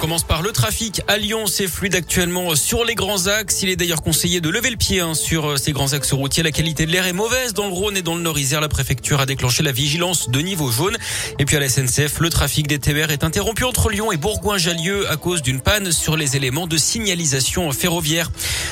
Commence par le trafic. À Lyon, c'est fluide actuellement sur les grands axes. Il est d'ailleurs conseillé de lever le pied hein, sur euh, ces grands axes routiers. La qualité de l'air est mauvaise dans le Rhône et dans le Nord-Isère. La préfecture a déclenché la vigilance de niveau jaune. Et puis à la SNCF, le trafic des TER est interrompu entre Lyon et Bourgoin-Jallieu à cause d'une panne sur les éléments de signalisation ferroviaire.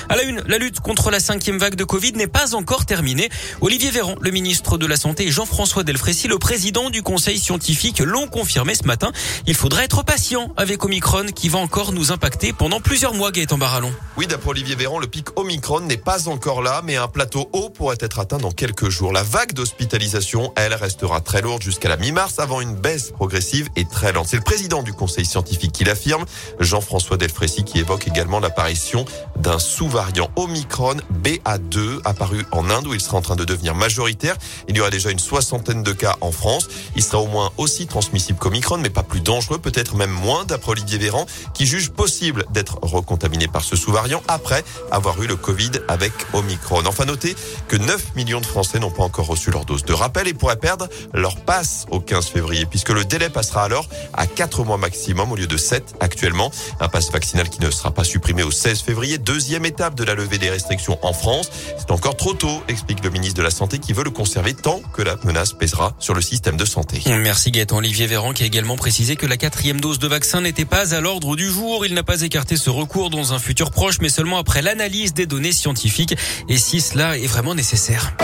À la une, la lutte contre la cinquième vague de Covid n'est pas encore terminée. Olivier Véran, le ministre de la Santé, et Jean-François Delfrécy, le président du conseil scientifique, l'ont confirmé ce matin. Il faudra être patient avec Omicron qui va encore nous impacter pendant plusieurs mois, Gaëtan Barallon. Oui, d'après Olivier Véran, le pic Omicron n'est pas encore là, mais un plateau haut pourrait être atteint dans quelques jours. La vague d'hospitalisation, elle, restera très lourde jusqu'à la mi-mars avant une baisse progressive et très lente. C'est le président du conseil scientifique qui l'affirme, Jean-François Delfrécy, qui évoque également l'apparition d'un sous-variant Omicron BA2 apparu en Inde où il sera en train de devenir majoritaire. Il y aura déjà une soixantaine de cas en France. Il sera au moins aussi transmissible qu'Omicron, mais pas plus dangereux, peut-être même moins, d'après Olivier Véran, qui juge possible d'être recontaminé par ce sous-variant après avoir eu le Covid avec Omicron. Enfin, notez que 9 millions de Français n'ont pas encore reçu leur dose de rappel et pourraient perdre leur passe au 15 février, puisque le délai passera alors à 4 mois maximum au lieu de 7 actuellement. Un passe vaccinal qui ne sera pas supprimé au 16 février. Deuxième étape de la levée des restrictions en France. C'est encore trop tôt, explique le ministre de la Santé qui veut le conserver tant que la menace pèsera sur le système de santé. Merci Gaëtan. Olivier Véran qui a également précisé que la quatrième dose de vaccin n'était pas à l'ordre du jour. Il n'a pas écarté ce recours dans un futur proche, mais seulement après l'analyse des données scientifiques et si cela est vraiment nécessaire?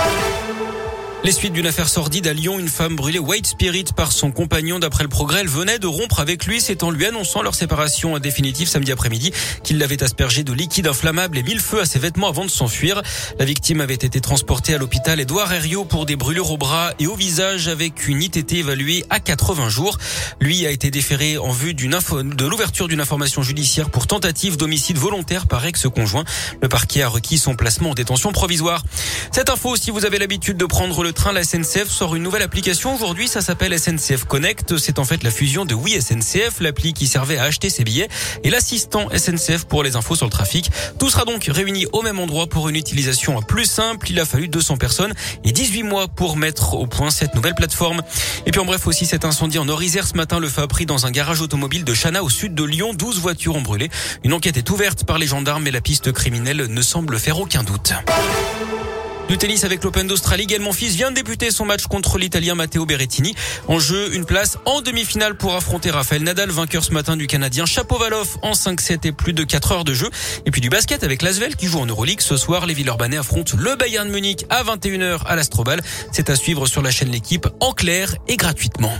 Les suites d'une affaire sordide à Lyon, une femme brûlée White Spirit par son compagnon. D'après le progrès, elle venait de rompre avec lui. C'est en lui annonçant leur séparation définitive samedi après-midi qu'il l'avait aspergé de liquide inflammable et mis le feu à ses vêtements avant de s'enfuir. La victime avait été transportée à l'hôpital Édouard Herriot pour des brûlures au bras et au visage avec une ITT évaluée à 80 jours. Lui a été déféré en vue d'une de l'ouverture d'une information judiciaire pour tentative d'homicide volontaire par ex-conjoint. Le parquet a requis son placement en détention provisoire. Cette info, si vous avez l'habitude de prendre le train, la SNCF sort une nouvelle application. Aujourd'hui, ça s'appelle SNCF Connect. C'est en fait la fusion de Oui SNCF, l'appli qui servait à acheter ses billets, et l'assistant SNCF pour les infos sur le trafic. Tout sera donc réuni au même endroit pour une utilisation plus simple. Il a fallu 200 personnes et 18 mois pour mettre au point cette nouvelle plateforme. Et puis en bref aussi cet incendie en Orisère ce matin, le feu a pris dans un garage automobile de Chana au sud de Lyon. 12 voitures ont brûlé. Une enquête est ouverte par les gendarmes mais la piste criminelle ne semble faire aucun doute. Du tennis avec l'Open d'Australie, Gaël Monfils vient de débuter son match contre l'Italien Matteo Berrettini. En jeu, une place en demi-finale pour affronter Rafael Nadal, vainqueur ce matin du Canadien Chapovalov en 5-7 et plus de 4 heures de jeu. Et puis du basket avec Lasvel qui joue en Euroleague. Ce soir, les Villeurbanais affrontent le Bayern Munich à 21h à l'Astrobal. C'est à suivre sur la chaîne L'équipe en clair et gratuitement.